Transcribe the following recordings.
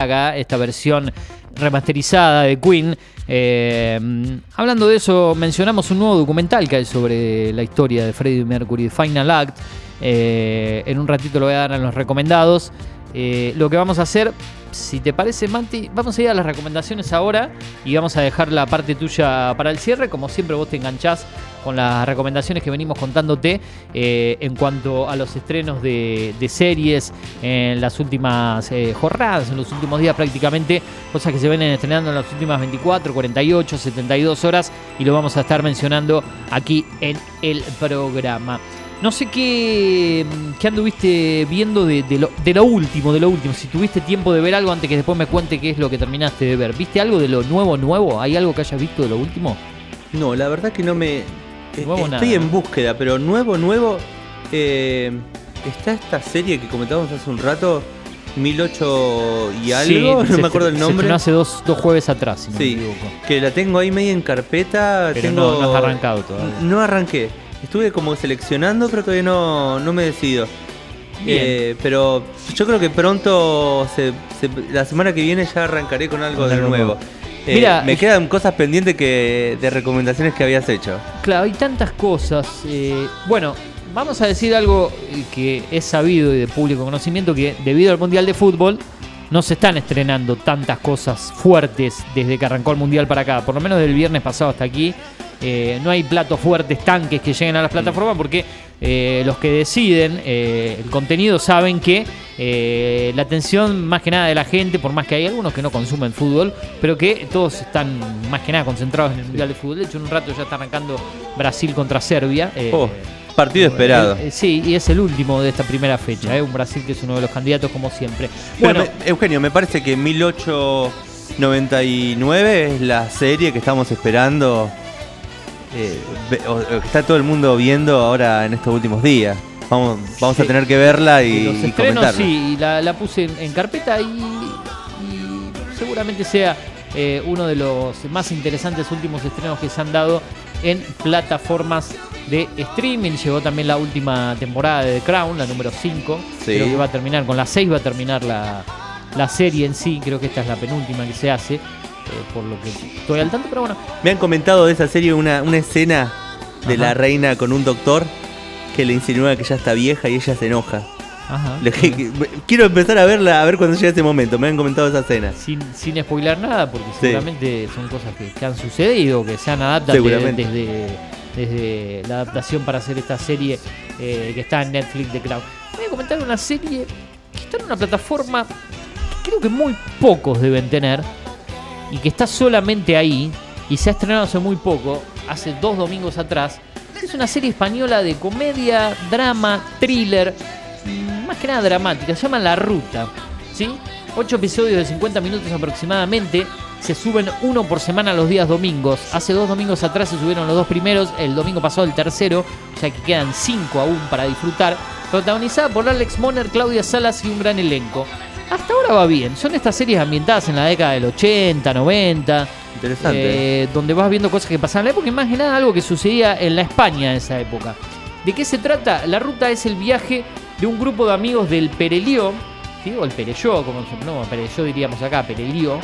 Gaga, esta versión remasterizada de Queen. Eh, hablando de eso, mencionamos un nuevo documental que hay sobre la historia de Freddie Mercury, Final Act. Eh, en un ratito lo voy a dar en los recomendados. Eh, lo que vamos a hacer, si te parece, Manti, vamos a ir a las recomendaciones ahora y vamos a dejar la parte tuya para el cierre. Como siempre, vos te enganchás con las recomendaciones que venimos contándote eh, en cuanto a los estrenos de, series en las últimas eh, jornadas, en los últimos días prácticamente, cosas que se vienen estrenando en las últimas 24, 48, 72 horas y lo vamos a estar mencionando aquí en el programa. No sé qué, qué anduviste viendo de, de, lo, de lo último, de lo último. Si tuviste tiempo de ver algo antes que después me cuente qué es lo que terminaste de ver. ¿Viste algo de lo nuevo, nuevo? ¿Hay algo que hayas visto de lo último? No, la verdad que no me. Nuevo Estoy nada, en búsqueda, pero nuevo, nuevo. eh, está esta serie que comentábamos hace un rato, 1008 y algo, Sí, no se me acuerdo el Se nombre. estrenó hace dos, dos jueves atrás, si no Sí. me equivoco. Que la tengo ahí media en carpeta. Pero tengo... no, no has arrancado todavía. No arranqué. Estuve como seleccionando, pero todavía no, no me decido. Eh, pero yo creo que pronto, se- se- la semana que viene ya arrancaré con algo de nuevo. Eh, Mira, me quedan cosas pendientes que de recomendaciones que habías hecho. Claro, hay tantas cosas. eh, bueno, vamos a decir algo que es sabido y de público conocimiento, que debido al Mundial de Fútbol no se están estrenando tantas cosas fuertes desde que arrancó el Mundial para acá. Por lo menos del viernes pasado hasta aquí. Eh, no hay platos fuertes, tanques que lleguen a las plataformas porque eh, los que deciden eh, el contenido saben que eh, la atención más que nada de la gente, por más que hay algunos que no consumen fútbol, pero que todos están más que nada concentrados en el Mundial de Fútbol. De hecho, en un rato ya está arrancando Brasil contra Serbia. Oh, partido esperado. sí, y es el último de esta primera fecha. eh, un Brasil que es uno de los candidatos como siempre. Bueno, me- Eugenio, me parece que 1899 es la serie que estamos esperando. Eh, está todo el mundo viendo ahora en estos últimos días. Vamos, vamos Sí. a tener que verla y, los y comentarla. sí, la, la puse en, en carpeta y, y seguramente sea eh, uno de los más interesantes últimos estrenos que se han dado en plataformas de streaming. Llegó también la última temporada de The Crown, la número 5. Sí. Creo que va a terminar, con la 6 va a terminar la, la serie en sí. Creo que esta es la penúltima que se hace, por lo que estoy al tanto, pero bueno. Me han comentado de esa serie una, una escena de Ajá. la reina con un doctor que le insinúa que ya está vieja y ella se enoja. Ajá. Quiero empezar a verla a ver cuando llegue ese momento. Me han comentado esa escena. sin, sin spoiler nada, porque Sí. seguramente son cosas que, que han sucedido, que se han adaptado de- desde, desde la adaptación para hacer esta serie eh, que está en Netflix de Cloud. Voy a comentar una serie que está en una plataforma que creo que muy pocos deben tener y que está solamente ahí y se ha estrenado hace muy poco, hace dos domingos atrás. Es una serie española de comedia, drama, thriller, mm, más que nada dramática, se llama La Ruta. ¿sí? Ocho episodios de 50 minutos aproximadamente. Se suben uno por semana los días domingos. Hace dos domingos atrás se subieron los dos primeros. El domingo pasado el tercero. O sea que quedan cinco aún para disfrutar. Protagonizada por Alex Moner, Claudia Salas y un gran elenco. Hasta ahora va bien. Son estas series ambientadas en la década del 80, 90. Interesante. eh, donde vas viendo cosas que pasaban en la época y más que nada algo que sucedía en la España de esa época. ¿De qué se trata? La ruta es el viaje de un grupo de amigos del Perelió, ¿sí? o el Perelló, como se no, Perelló diríamos acá, Perelió,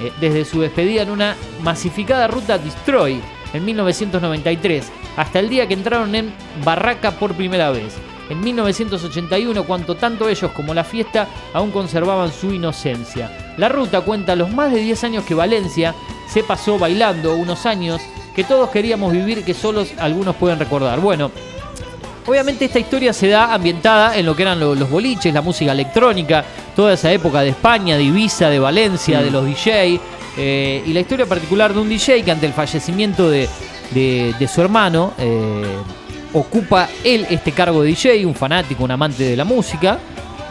eh, desde su despedida en una masificada ruta Destroy en 1993, hasta el día que entraron en Barraca por primera vez. En 1981, cuanto tanto ellos como la fiesta aún conservaban su inocencia. La ruta cuenta los más de 10 años que Valencia se pasó bailando, unos años que todos queríamos vivir que solos algunos pueden recordar. Bueno, Obviamente esta historia se da ambientada en lo que eran lo- los boliches, la música electrónica, toda esa época de España, de Ibiza, de Valencia, Mm. de los DJ, eh, y la historia particular de un DJ que ante el fallecimiento de, de- de su hermano, eh, ocupa él este cargo de DJ, un fanático, un amante de la música,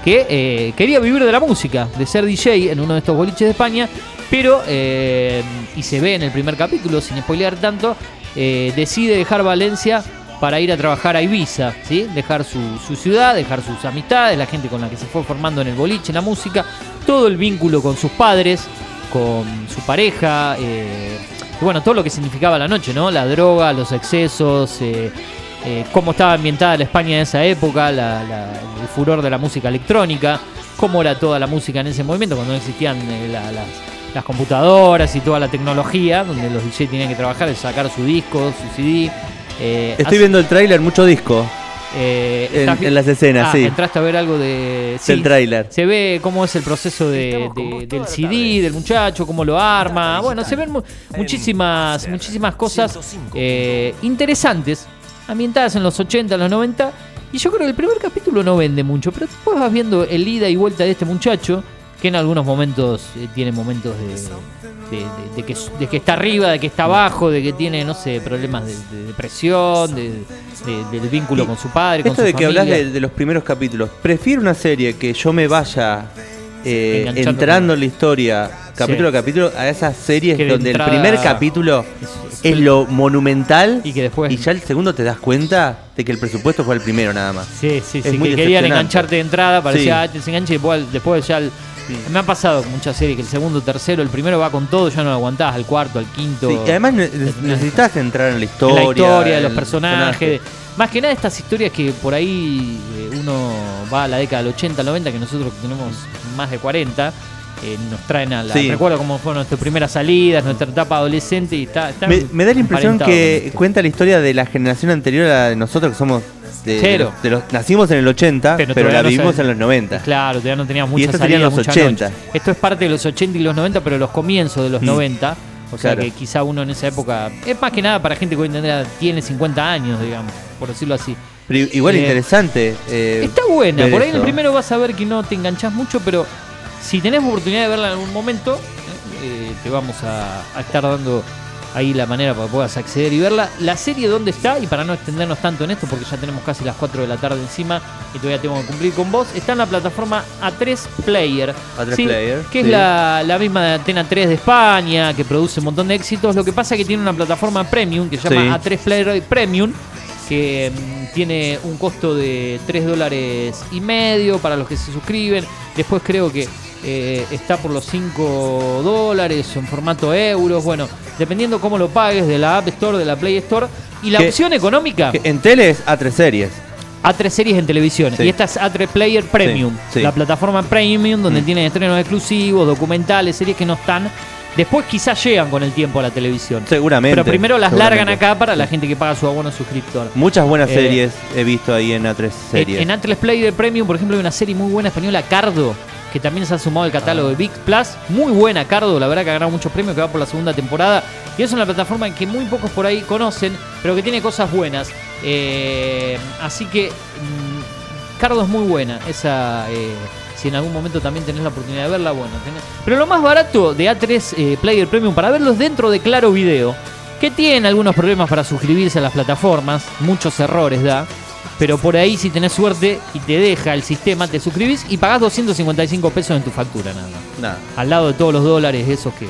que eh, quería vivir de la música, de ser DJ en uno de estos boliches de España, pero, eh, y se ve en el primer capítulo, sin spoilear tanto, eh, decide dejar Valencia para ir a trabajar a Ibiza, ¿sí? dejar su, su ciudad, dejar sus amistades, la gente con la que se fue formando en el boliche, en la música, todo el vínculo con sus padres, con su pareja, y bueno, todo lo que significaba la noche, ¿no? La droga, los excesos, eh, cómo estaba ambientada la España de esa época, la- la- el furor de la música electrónica, cómo era toda la música en ese movimiento, cuando no existían eh, la- las, las computadoras y toda la tecnología, donde los DJ tenían que trabajar, sacar su disco, su CD. eh, Estoy viendo el tráiler, mucho disco eh, en, estás vi- en las escenas, Ah, sí. entraste a ver algo de... sí, Del tráiler. se ve cómo es el proceso de- de- del CD, del muchacho, cómo lo arma. Bueno, se ven mu- muchísimas, muchísimas cosas eh, interesantes, ambientadas en los 80, en los 90. Y yo creo que el primer capítulo no vende mucho, pero después vas viendo el ida y vuelta de este muchacho, que en algunos momentos eh, tiene momentos de, de- de- de que, de que está arriba, de que está abajo, de que tiene, no sé, problemas de, de depresión, de, de- del vínculo con su padre, con Esto su de que hablas de, los primeros capítulos, prefiero una serie que yo me vaya eh, entrando en la historia, capítulo Sí. a capítulo, a esas series Que donde entrada- el primer capítulo Es- es lo monumental Y que después- y ya el segundo te das cuenta de que el presupuesto fue el primero nada más. Sí, sí, Es sí. muy Que querían engancharte de entrada, parecía, Sí. ah, te desenganche y después, después ya. el- Me ha pasado muchas series que el segundo, tercero, el primero va con todo, ya no lo aguantás, al cuarto, al quinto. Y además ne- necesitas entrar en la en historia. la historia, de los en el personajes. Más que nada estas historias que por ahí eh, uno va a la década del 80, 90, que nosotros tenemos más de 40, eh, nos traen a la... Sí. Recuerdo cómo fueron nuestras primeras salidas, nuestra etapa adolescente y está... está Me, me da la impresión que esto. cuenta la historia de la generación anterior a la de nosotros, que somos. De, los, nacimos en el 80, pero, la no vivimos en los 90. Claro, todavía no teníamos Y muchas serían salidas, los muchas 80. noches. Esto es parte de los 80 y los 90, pero los comienzos de los Mm. 90. O sea Claro. que quizá uno en esa época. Es más que nada para gente que hoy en día tiene 50 años, digamos, por decirlo así. Pero igual Eh, interesante. eh, Está buena, por ahí en el primero vas a ver que no te enganchás mucho, pero si tenés oportunidad de verla en algún momento, eh, te vamos a, a estar dando ahí la manera para que puedas acceder y verla. La serie dónde está, y para no extendernos tanto en esto, porque ya tenemos casi las 4 de la tarde encima y todavía tengo que cumplir con vos, está en la plataforma A3 Player. A3 ¿sí? Player, Que es la, la misma de Antena 3 de España, que produce un montón de éxitos. Lo que pasa es que tiene una plataforma premium que se llama Sí. A3 Player Premium que mm, tiene un costo de 3 dólares y medio para los que se suscriben. Después creo que eh, está por los 5 dólares en formato euros. Bueno, dependiendo cómo lo pagues de la App Store, de la Play Store. Y la Que- opción económica, Que en tele es A3 series. A3 series en televisión. Sí. Y esta es A3 Player Premium. sí. La plataforma Premium donde Mm. tienen estrenos exclusivos, documentales, series que no están. Después quizás llegan con el tiempo a la televisión. Seguramente. Pero primero las largan acá para la gente que paga su abono suscriptor. Muchas buenas Eh, series he visto ahí en A3 series. En, en Atlas Player Premium, por ejemplo, hay una serie muy buena española, Cardo, que también se ha sumado al catálogo de Big Plus. Muy buena, Cardo, la verdad que ha ganado muchos premios, que va por la segunda temporada. Y es una plataforma que muy pocos por ahí conocen, pero que tiene cosas buenas. Eh, así que mm, Cardo es muy buena. Esa, eh, si en algún momento también tenés la oportunidad de verla, bueno. Pero lo más barato de A3 eh, Player Premium para verlos dentro de Claro Video, que tiene algunos problemas para suscribirse a las plataformas, muchos errores da. Pero por ahí, si tenés suerte y te deja el sistema, te suscribís y pagás 255 pesos en tu factura, nada más. Nada. Al lado de todos los dólares esos que,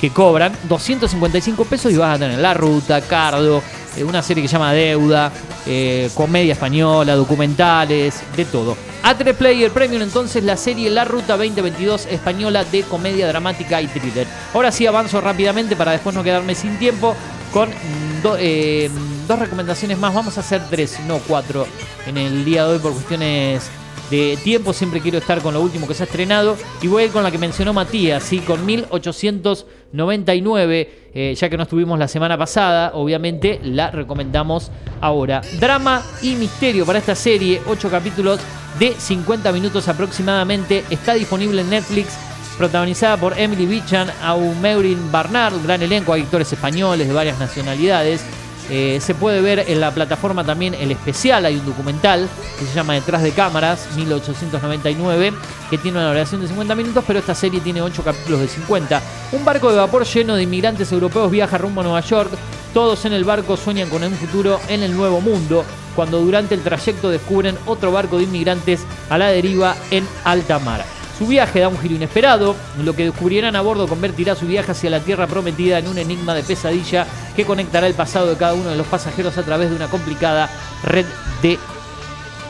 que cobran, 255 pesos y vas a tener La Ruta, Cardo, eh, una serie que se llama Deuda, eh, comedia española, documentales, de todo. A3 Player Premium, entonces, la serie La Ruta 2022 española de comedia dramática y thriller. Ahora sí avanzo rápidamente para después no quedarme sin tiempo con mm, do- eh, dos recomendaciones más. Vamos a hacer tres, no cuatro, en el día de hoy por cuestiones de tiempo. Siempre quiero estar con lo último que se ha estrenado. Y voy con la que mencionó Matías, ¿sí? con 1899. eh, ya que no estuvimos la semana pasada, obviamente la recomendamos ahora. Drama y misterio para esta serie, 8 capítulos de 50 minutos aproximadamente. Está disponible en Netflix protagonizada por Emily Bichan, Aumeurin Barnard, gran elenco, hay actores españoles de varias nacionalidades. Eh, se puede ver en la plataforma también el especial, hay un documental que se llama Detrás de Cámaras, 1899, que tiene una duración de 50 minutos, pero esta serie tiene 8 capítulos de 50. Un barco de vapor lleno de inmigrantes europeos viaja rumbo a Nueva York. Todos en el barco sueñan con un futuro en el nuevo mundo, cuando durante el trayecto descubren otro barco de inmigrantes a la deriva en alta mar. Su viaje da un giro inesperado, lo que descubrirán a bordo convertirá su viaje hacia la tierra prometida en un enigma de pesadilla que conectará el pasado de cada uno de los pasajeros a través de una complicada red de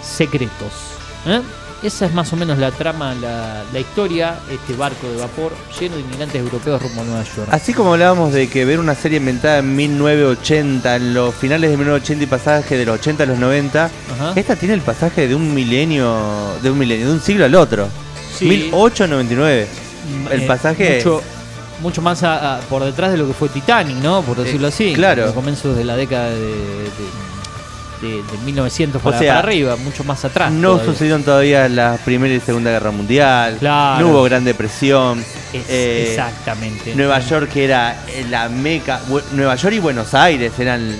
secretos. ¿Eh? esa es más o menos la trama, la, la historia, este barco de vapor lleno de inmigrantes europeos rumbo a Nueva York. Así como hablábamos de que ver una serie inventada en 1980, en los finales de 1980 y pasaje de los 80 a los 90, Ajá. esta tiene el pasaje de un milenio, de un milenio, de un siglo al otro. Sí. 1899. el Eh, pasaje- Mucho, mucho más a- a- por detrás de lo que fue Titanic, ¿no? Por decirlo Eh, así. claro. Los comienzos de la década de, de, de- de 1900 para, sea, para arriba, mucho más atrás. No todavía. sucedieron todavía la Primera y Segunda Guerra Mundial. Claro. No hubo Gran Depresión. Es- Eh, exactamente. Nueva York era la meca. Nueva York y Buenos Aires eran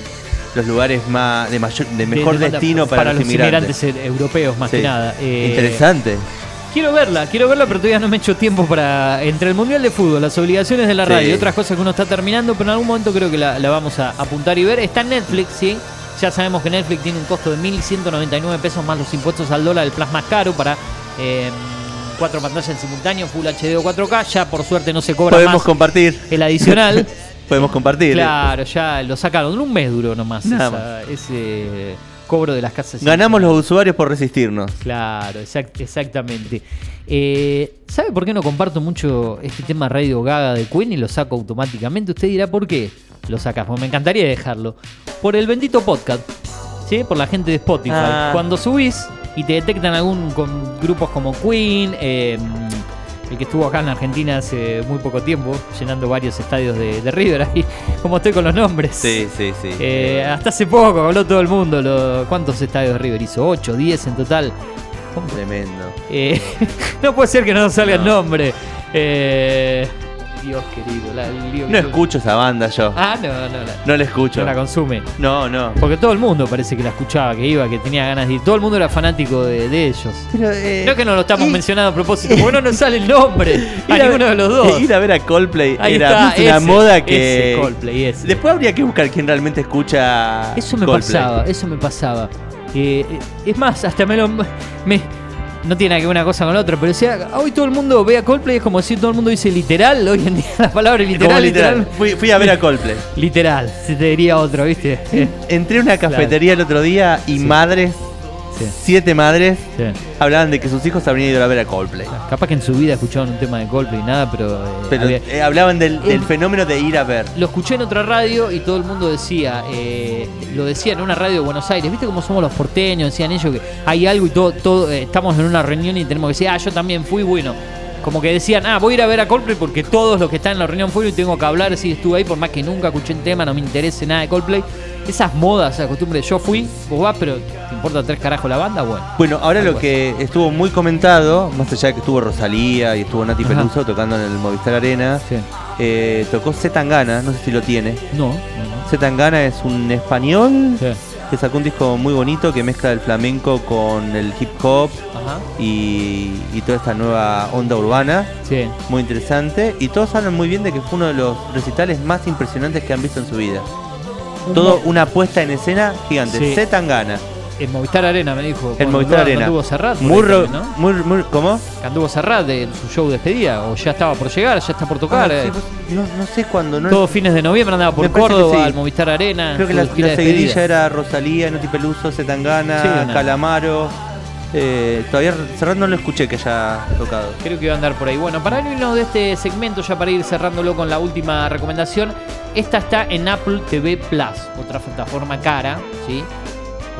los lugares más de mayor, de mejor De- de- destino para, los inmigrantes. eh, europeos, más Sí. que nada. Eh, Interesante. Quiero verla, quiero verla, pero todavía no me he hecho tiempo para. Entre el Mundial de Fútbol, las obligaciones de la Sí. radio y otras cosas que uno está terminando, pero en algún momento creo que la, la vamos a apuntar y ver. Está en Netflix, ¿sí? Ya sabemos que Netflix tiene un costo de 1.199 pesos más los impuestos al dólar, el plus más caro para eh, cuatro pantallas en simultáneo, Full HD o 4K. Ya por suerte no se cobra Podemos más compartir. el adicional. Podemos compartir. claro, ya lo sacaron. Un mes duró nomás Nada esa- ese cobro de las casas. Ganamos los usuarios por resistirnos. Claro, exact- exactamente. Eh, ¿Sabe por qué no comparto mucho este tema Radio Gaga de Queen y lo saco automáticamente? Usted dirá por qué lo sacas, porque me encantaría dejarlo. Por el bendito podcast, ¿sí? Por la gente de Spotify. Ah. Cuando subís y te detectan algún con grupos como Queen, eh, el que estuvo acá en Argentina hace muy poco tiempo, llenando varios estadios de, de River, ahí, como estoy con los nombres. Sí, sí, sí. Eh, hasta hace poco habló todo el mundo. lo- ¿Cuántos estadios de River hizo? ¿8, 10 en total? ¿Cómo? Tremendo. Eh, no puede ser que no salga el No. nombre. Eh, Dios querido. la- el lío que No tuve. escucho esa banda yo. Ah, no, no, no. No la escucho. No la consume. No, no. Porque todo el mundo parece que la escuchaba, que iba, que tenía ganas de ir. Todo el mundo era fanático de, de ellos. Pero, eh, Creo que no lo estamos y- mencionando a propósito, porque no nos sale el nombre a ninguno de los dos. Ir a ver a Coldplay Ahí era está, una ese, moda que. ese Coldplay, ese. Después habría que buscar quién realmente escucha. Eso me Coldplay. pasaba, eso me pasaba. Eh, eh, es más, hasta me lo. Me, no tiene que ver una cosa con la otra, pero decía, hoy todo el mundo ve a Coldplay, es como si todo el mundo dice literal, hoy en día la palabra literal, literal. literal, Fui, fui a ver a Coldplay. literal, se te diría otro, ¿viste? Entré a una cafetería el otro día y Sí. madres, sí, siete madres, sí. hablaban de que sus hijos habrían ido a ver a Coldplay. Capaz que en su vida escuchaban un tema de Coldplay y nada, pero, eh, Pero había- eh, hablaban del, del El- fenómeno de ir a ver. lo escuché en otra radio y todo el mundo decía, eh, lo decía en una radio de Buenos Aires, ¿viste cómo somos los porteños? Decían ellos que hay algo y todo, todo eh, estamos en una reunión y tenemos que decir, ah, yo también fui, bueno. Como que decían, ah, voy a ir a ver a Coldplay porque todos los que están en la reunión fueron y tengo que hablar si estuve ahí, por más que nunca escuché el tema, no me interese nada de Coldplay. Esas modas, esa costumbre, yo fui, vos vas, pero ¿te importa tres carajos la banda? Bueno. Bueno, ahora lo que estuvo muy comentado, más allá de que estuvo Rosalía y estuvo Nati Ajá. Peluso tocando en el Movistar Arena, Sí. eh, tocó Zetangana, no sé si lo tiene. No, no, no. Zetangana es un español Sí. Que sacó un disco muy bonito que mezcla el flamenco con el hip hop y, y toda esta nueva onda urbana, Sí. muy interesante. Y todos hablan muy bien de que fue uno de los recitales más impresionantes que han visto en su vida. Todo una puesta en escena gigante. Sí. Zetangana, En Movistar Arena me dijo. el cuando Movistar Arena. Anduvo Serrat, Muy, también, ¿no? muy, muy- ¿Cómo? Anduvo Serrat de su show de despedida, o ya estaba por llegar, ya está por tocar. Ah, eh. sí, no, no sé cuándo. No, Todos fines de noviembre andaba por Córdoba, sí. al Movistar Arena. creo que la, la seguidilla era Rosalía, Noti Peluso, Zetangana, Sí, una- Calamaro. Eh, todavía Serrat no lo escuché que haya tocado. Creo que iba a andar por ahí. Bueno, para irnos de este segmento, ya para ir cerrándolo con la última recomendación, esta está en Apple TV Plus, otra plataforma cara, ¿sí?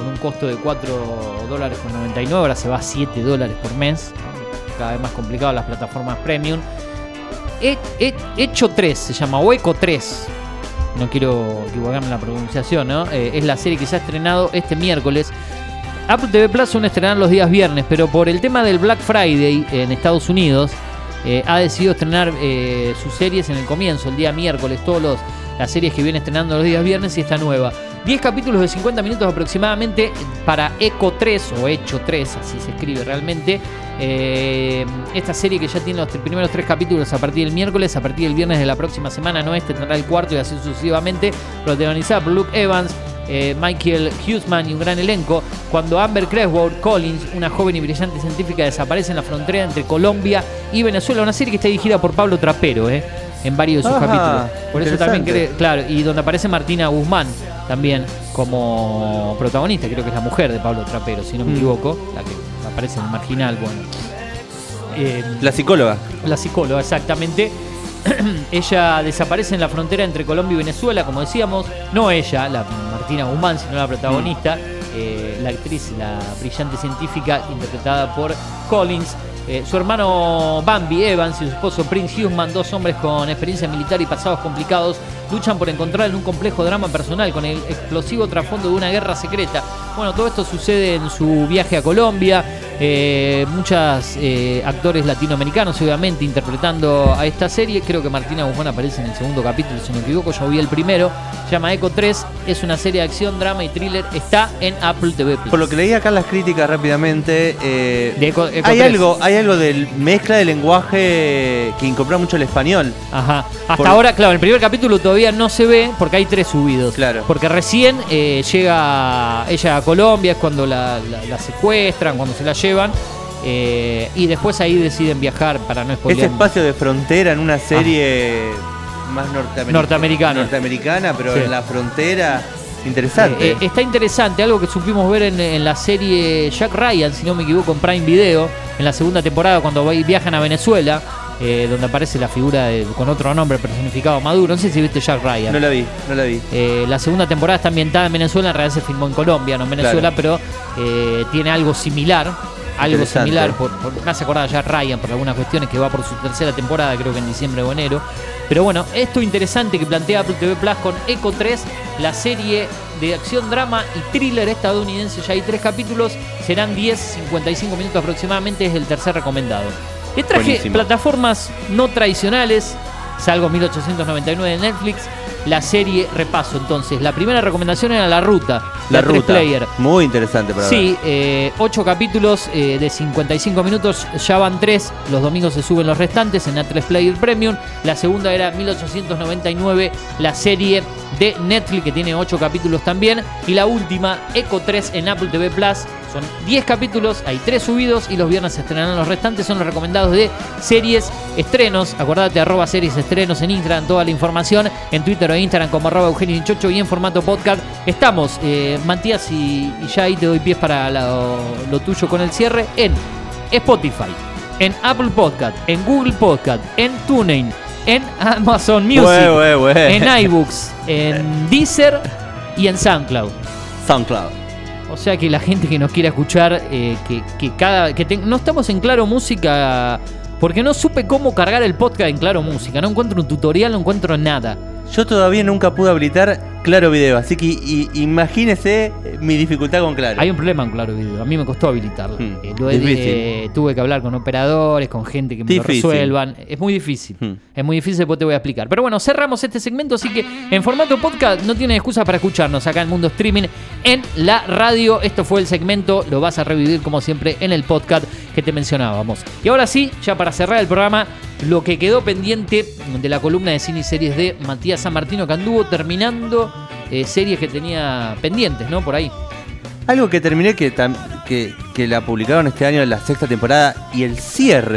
Con un costo de 4 dólares con 99, ahora se va a 7 dólares por mes. Cada vez más complicado las plataformas premium. He- he- Hecho 3 se llama, o Eco 3. No quiero equivocarme en la pronunciación, ¿no? Eh, es la serie que se ha estrenado este miércoles. Apple TV Plus son estrenar los días viernes, pero por el tema del Black Friday en Estados Unidos, eh, ha decidido estrenar eh, sus series en el comienzo, el día miércoles, todas las series que viene estrenando los días viernes y esta nueva. 10 capítulos de 50 minutos aproximadamente para Eco 3 o Hecho 3, así se escribe realmente. Eh, esta serie que ya tiene los primeros tres capítulos a partir del miércoles, a partir del viernes de la próxima semana, no este tendrá el cuarto y así sucesivamente, protagonizada por Luke Evans, eh, Michael Hughesman y un gran elenco, cuando Amber Creswell Collins, una joven y brillante científica, desaparece en la frontera entre Colombia y Venezuela. Una serie que está dirigida por Pablo Trapero, ¿eh? En varios de sus Ajá, capítulos. Por eso también creo, claro, y donde aparece Martina Guzmán también como protagonista, creo que es la mujer de Pablo Trapero, si no me Mm. equivoco, la que aparece en el marginal, bueno. Eh, La psicóloga. la psicóloga, exactamente. ella desaparece en la frontera entre Colombia y Venezuela, como decíamos. No ella, la Martina Guzmán, sino la protagonista, eh, la actriz, la brillante científica interpretada por Collins. Eh, su hermano Bambi Evans y su esposo Prince Hughman, dos hombres con experiencia militar y pasados complicados, luchan por encontrar en un complejo drama personal con el explosivo trasfondo de una guerra secreta. Bueno, todo esto sucede en su viaje a Colombia. Eh, muchos actores latinoamericanos, obviamente, interpretando a esta serie. Creo que Martina Guzmán aparece en el segundo capítulo, si no me equivoco. Yo vi el primero. Se llama Eco 3. Es una serie de acción, drama y thriller. Está en Apple TV Plus. Por lo que leí acá en las críticas rápidamente, eh, De Eco- Eco hay 3. algo, hay algo de mezcla de lenguaje que incorpora mucho el español. Ajá. Hasta Por- ahora, claro, el primer capítulo todavía no se ve porque hay tres subidos. Claro. Porque recién eh, llega ella a Colombia, es cuando la, la- la secuestran, cuando se la llevan. Eh, y después ahí deciden viajar para no Ese spoilear. espacio de frontera en una serie más norteamericana. Norteamericana. Norteamericana, pero Sí. en la frontera. Interesante. Eh, eh, está interesante, algo que supimos ver en, en la serie Jack Ryan, si no me equivoco, en Prime Video, en la segunda temporada, cuando viajan a Venezuela, eh, donde aparece la figura de- con otro nombre personificado Maduro. No sé si viste Jack Ryan. no la vi, no la vi. Eh, la segunda temporada está ambientada en Venezuela, en realidad se filmó en Colombia, no en Venezuela, pero eh, tiene algo similar. Algo similar, por, por- me hace acordar ya Ryan por algunas cuestiones que va por su tercera temporada, creo que en diciembre o enero. Pero bueno, esto interesante que plantea Apple TV Plus con Eco 3, la serie de acción, drama y thriller estadounidense. Ya hay tres capítulos, serán 10, 55 minutos aproximadamente, es el tercer recomendado. Te traje Buenísimo. plataformas no tradicionales, salvo 1899 de Netflix. La serie repaso entonces. La primera recomendación era La Ruta, La ruta. player. Muy interesante para Sí, ver. eh, ocho capítulos eh, de 55 minutos, ya van tres, los domingos se suben los restantes en A3 Player Premium. La segunda era 1899, la serie de Netflix que tiene ocho capítulos también. Y la última, Eco 3 en Apple TV Plus. Son 10 capítulos, hay 3 subidos y los viernes se estrenarán los restantes. Son los recomendados de series, estrenos. Acordate, arroba series estrenos en Instagram, toda la información. En Twitter o Instagram como arroba Eugenio Nichocho y en formato podcast. Estamos, eh, Matías, y, y ya ahí te doy pies para lo, lo tuyo con el cierre en Spotify, en Apple Podcast, en Google Podcast, en TuneIn, en Amazon Music, en iBooks, en Deezer y en SoundCloud. SoundCloud. O sea que la gente que nos quiera escuchar, eh, que, que cada. que no estamos en Claro Música. Porque no supe cómo cargar el podcast en Claro Música. No encuentro un tutorial, no encuentro nada. Yo todavía nunca pude habilitar Claro Video, así que i- imagínese mi dificultad con Claro. Hay un problema con Claro Video. A mí me costó habilitarlo. Hmm, Eh, lo eh, tuve que hablar con operadores, con gente que me lo resuelvan. Es muy difícil. Hmm. Es muy difícil, después te voy a explicar. Pero bueno, cerramos este segmento, así que en formato podcast no tienen excusa para escucharnos acá en Mundo Streaming en la radio. Esto fue el segmento, lo vas a revivir como siempre en el podcast que te mencionábamos. Y ahora sí, ya para cerrar el programa, lo que quedó pendiente de la columna de cine y series de Matías San Martino, que anduvo terminando eh, series que tenía pendientes, ¿no? Por ahí. Algo que terminé que, que, que la publicaron este año la sexta temporada y el cierre